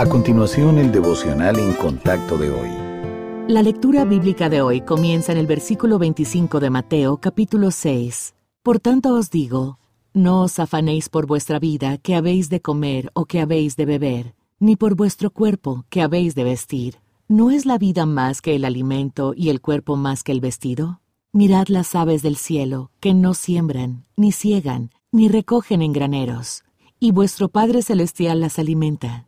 A continuación, el devocional en contacto de hoy. La lectura bíblica de hoy comienza en el versículo 25 de Mateo, capítulo 6. Por tanto os digo, no os afanéis por vuestra vida, que habéis de comer o que habéis de beber, ni por vuestro cuerpo, que habéis de vestir. ¿No es la vida más que el alimento y el cuerpo más que el vestido? Mirad las aves del cielo, que no siembran, ni ciegan, ni recogen en graneros, y vuestro Padre Celestial las alimenta.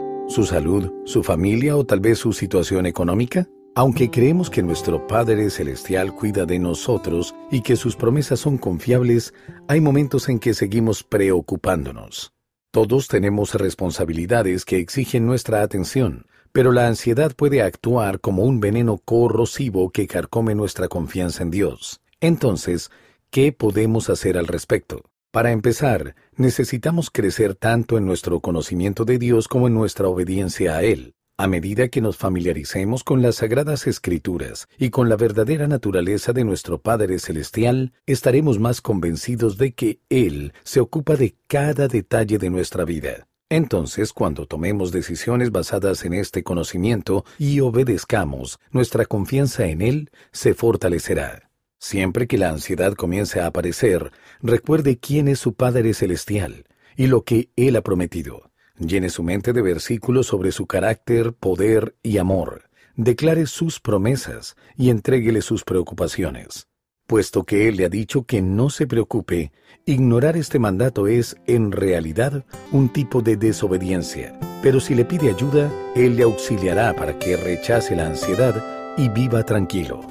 Su salud, su familia o tal vez su situación económica? Aunque creemos que nuestro Padre Celestial cuida de nosotros y que sus promesas son confiables, hay momentos en que seguimos preocupándonos. Todos tenemos responsabilidades que exigen nuestra atención, pero la ansiedad puede actuar como un veneno corrosivo que carcome nuestra confianza en Dios. Entonces, ¿qué podemos hacer al respecto? Para empezar, necesitamos crecer tanto en nuestro conocimiento de Dios como en nuestra obediencia a Él. A medida que nos familiaricemos con las sagradas escrituras y con la verdadera naturaleza de nuestro Padre Celestial, estaremos más convencidos de que Él se ocupa de cada detalle de nuestra vida. Entonces, cuando tomemos decisiones basadas en este conocimiento y obedezcamos, nuestra confianza en Él se fortalecerá. Siempre que la ansiedad comience a aparecer, recuerde quién es su Padre Celestial y lo que Él ha prometido. Llene su mente de versículos sobre su carácter, poder y amor. Declare sus promesas y entréguele sus preocupaciones. Puesto que Él le ha dicho que no se preocupe, ignorar este mandato es, en realidad, un tipo de desobediencia. Pero si le pide ayuda, Él le auxiliará para que rechace la ansiedad y viva tranquilo.